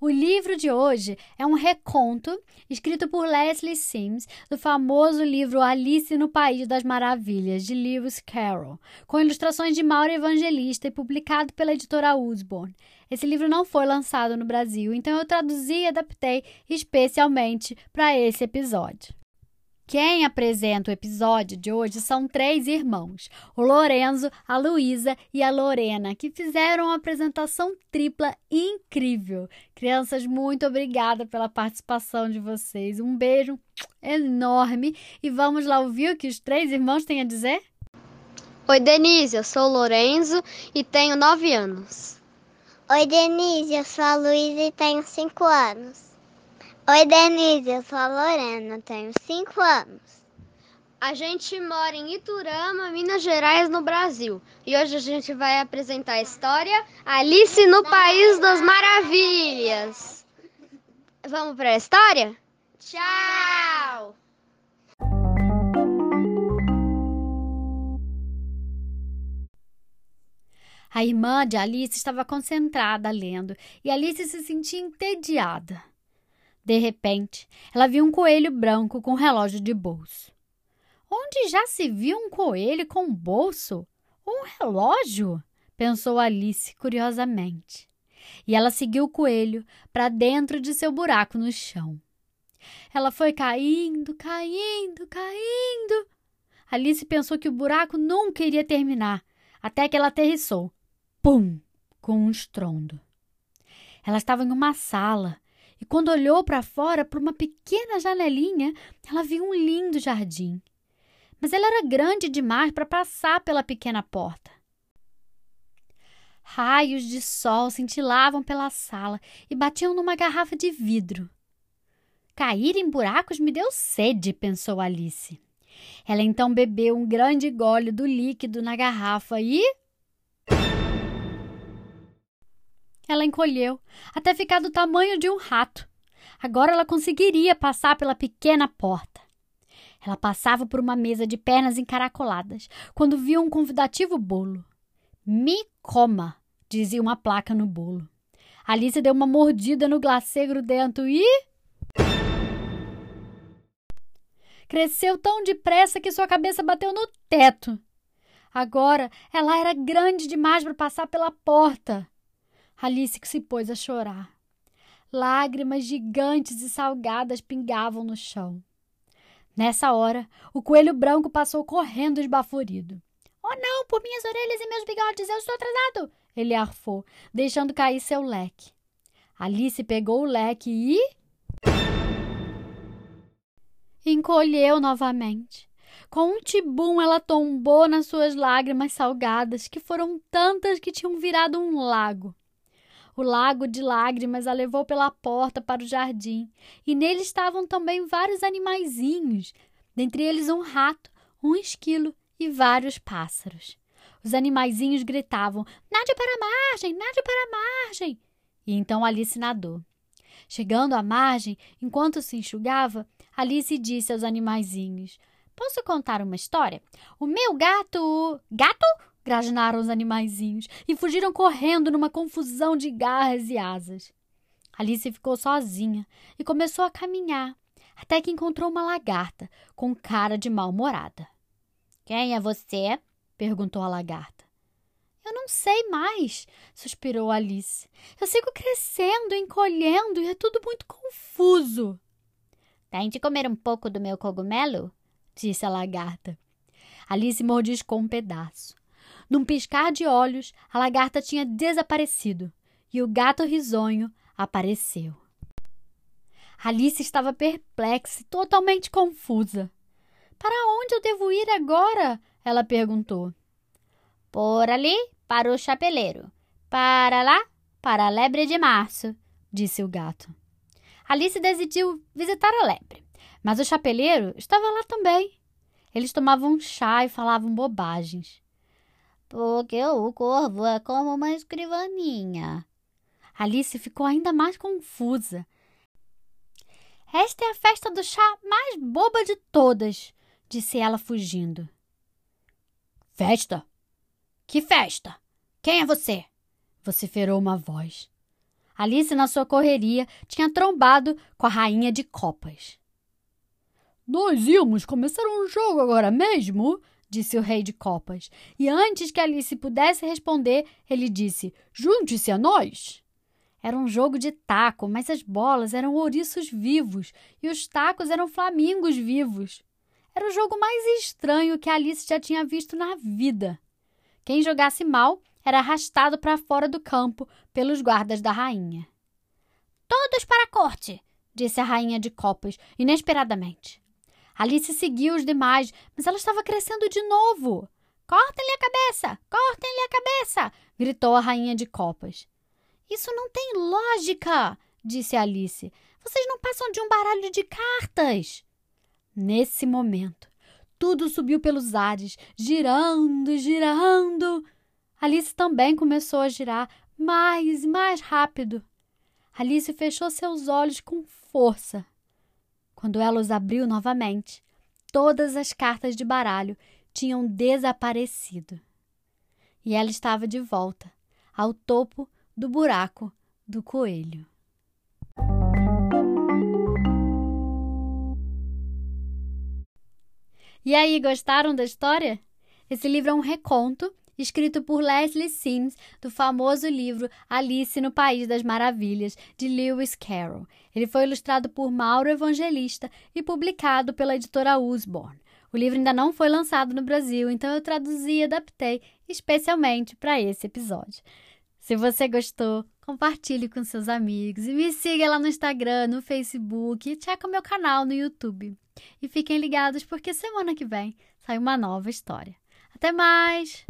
O livro de hoje é um reconto escrito por Leslie Sims do famoso livro Alice no País das Maravilhas, de Lewis Carroll, com ilustrações de Mauro Evangelista e publicado pela editora Usborne. Esse livro não foi lançado no Brasil, então eu traduzi e adaptei especialmente para esse episódio. Quem apresenta o episódio de hoje são três irmãos: o Lorenzo, a Luísa e a Lorena, que fizeram uma apresentação tripla incrível. Crianças, muito obrigada pela participação de vocês. Um beijo enorme e vamos lá ouvir o que os três irmãos têm a dizer? Oi, Denise, eu sou o Lorenzo e tenho nove anos. Oi, Denise, eu sou a Luísa e tenho cinco anos. Oi, Denise, eu sou a Lorena, tenho 5 anos. A gente mora em Iturama, Minas Gerais, no Brasil. E hoje a gente vai apresentar a história Alice no País das Maravilhas. Vamos para a história? Tchau! A irmã de Alice estava concentrada lendo e Alice se sentia entediada. De repente, ela viu um coelho branco com um relógio de bolso. Onde já se viu um coelho com um bolso? Um relógio? pensou Alice curiosamente. E ela seguiu o coelho para dentro de seu buraco no chão. Ela foi caindo, caindo, caindo. Alice pensou que o buraco nunca iria terminar, até que ela aterrissou. Pum! Com um estrondo. Ela estava em uma sala e quando olhou para fora por uma pequena janelinha, ela viu um lindo jardim. Mas ela era grande demais para passar pela pequena porta. Raios de sol cintilavam pela sala e batiam numa garrafa de vidro. Cair em buracos me deu sede, pensou Alice. Ela então bebeu um grande gole do líquido na garrafa e Ela encolheu, até ficar do tamanho de um rato. Agora ela conseguiria passar pela pequena porta. Ela passava por uma mesa de pernas encaracoladas quando viu um convidativo bolo. Me coma, dizia uma placa no bolo. Alice deu uma mordida no glacê grudento e. Cresceu tão depressa que sua cabeça bateu no teto. Agora ela era grande demais para passar pela porta. Alice se pôs a chorar. Lágrimas gigantes e salgadas pingavam no chão. Nessa hora, o coelho branco passou correndo esbaforido. Oh não, por minhas orelhas e meus bigodes, eu estou atrasado! Ele arfou, deixando cair seu leque. Alice pegou o leque e. Encolheu novamente. Com um tibum, ela tombou nas suas lágrimas salgadas, que foram tantas que tinham virado um lago. O lago de lágrimas a levou pela porta para o jardim, e nele estavam também vários animaizinhos, dentre eles um rato, um esquilo e vários pássaros. Os animaizinhos gritavam: Nade para a margem, nade para a margem! E então Alice nadou. Chegando à margem, enquanto se enxugava, Alice disse aos animaizinhos: Posso contar uma história? O meu gato. Gato? Grasnaram os animaizinhos e fugiram correndo numa confusão de garras e asas. Alice ficou sozinha e começou a caminhar, até que encontrou uma lagarta com cara de mal-humorada. Quem é você? perguntou a lagarta. Eu não sei mais, suspirou Alice. Eu sigo crescendo, encolhendo e é tudo muito confuso. Tente comer um pouco do meu cogumelo? disse a lagarta. Alice mordiscou um pedaço. Num piscar de olhos, a lagarta tinha desaparecido e o gato risonho apareceu. Alice estava perplexa e totalmente confusa. Para onde eu devo ir agora? Ela perguntou. Por ali, para o chapeleiro. Para lá, para a lebre de março, disse o gato. Alice decidiu visitar a lebre, mas o chapeleiro estava lá também. Eles tomavam chá e falavam bobagens porque o corvo é como uma escrivaninha. Alice ficou ainda mais confusa. Esta é a festa do chá mais boba de todas, disse ela fugindo. Festa? Que festa? Quem é você? vociferou uma voz. Alice, na sua correria, tinha trombado com a rainha de copas. Nós íamos começar um jogo agora mesmo? Disse o rei de copas. E antes que Alice pudesse responder, ele disse: Junte-se a nós. Era um jogo de taco, mas as bolas eram ouriços vivos e os tacos eram flamingos vivos. Era o jogo mais estranho que Alice já tinha visto na vida. Quem jogasse mal era arrastado para fora do campo pelos guardas da rainha. Todos para a corte, disse a rainha de copas, inesperadamente. Alice seguiu os demais, mas ela estava crescendo de novo. Cortem-lhe a cabeça! Cortem-lhe a cabeça! gritou a rainha de copas. Isso não tem lógica, disse Alice. Vocês não passam de um baralho de cartas. Nesse momento, tudo subiu pelos ares, girando, girando. Alice também começou a girar mais e mais rápido. Alice fechou seus olhos com força. Quando ela os abriu novamente, todas as cartas de baralho tinham desaparecido. E ela estava de volta, ao topo do buraco do coelho. E aí, gostaram da história? Esse livro é um reconto escrito por Leslie Sims, do famoso livro Alice no País das Maravilhas, de Lewis Carroll. Ele foi ilustrado por Mauro Evangelista e publicado pela editora Usborne. O livro ainda não foi lançado no Brasil, então eu traduzi e adaptei especialmente para esse episódio. Se você gostou, compartilhe com seus amigos e me siga lá no Instagram, no Facebook e checa o meu canal no YouTube. E fiquem ligados porque semana que vem sai uma nova história. Até mais!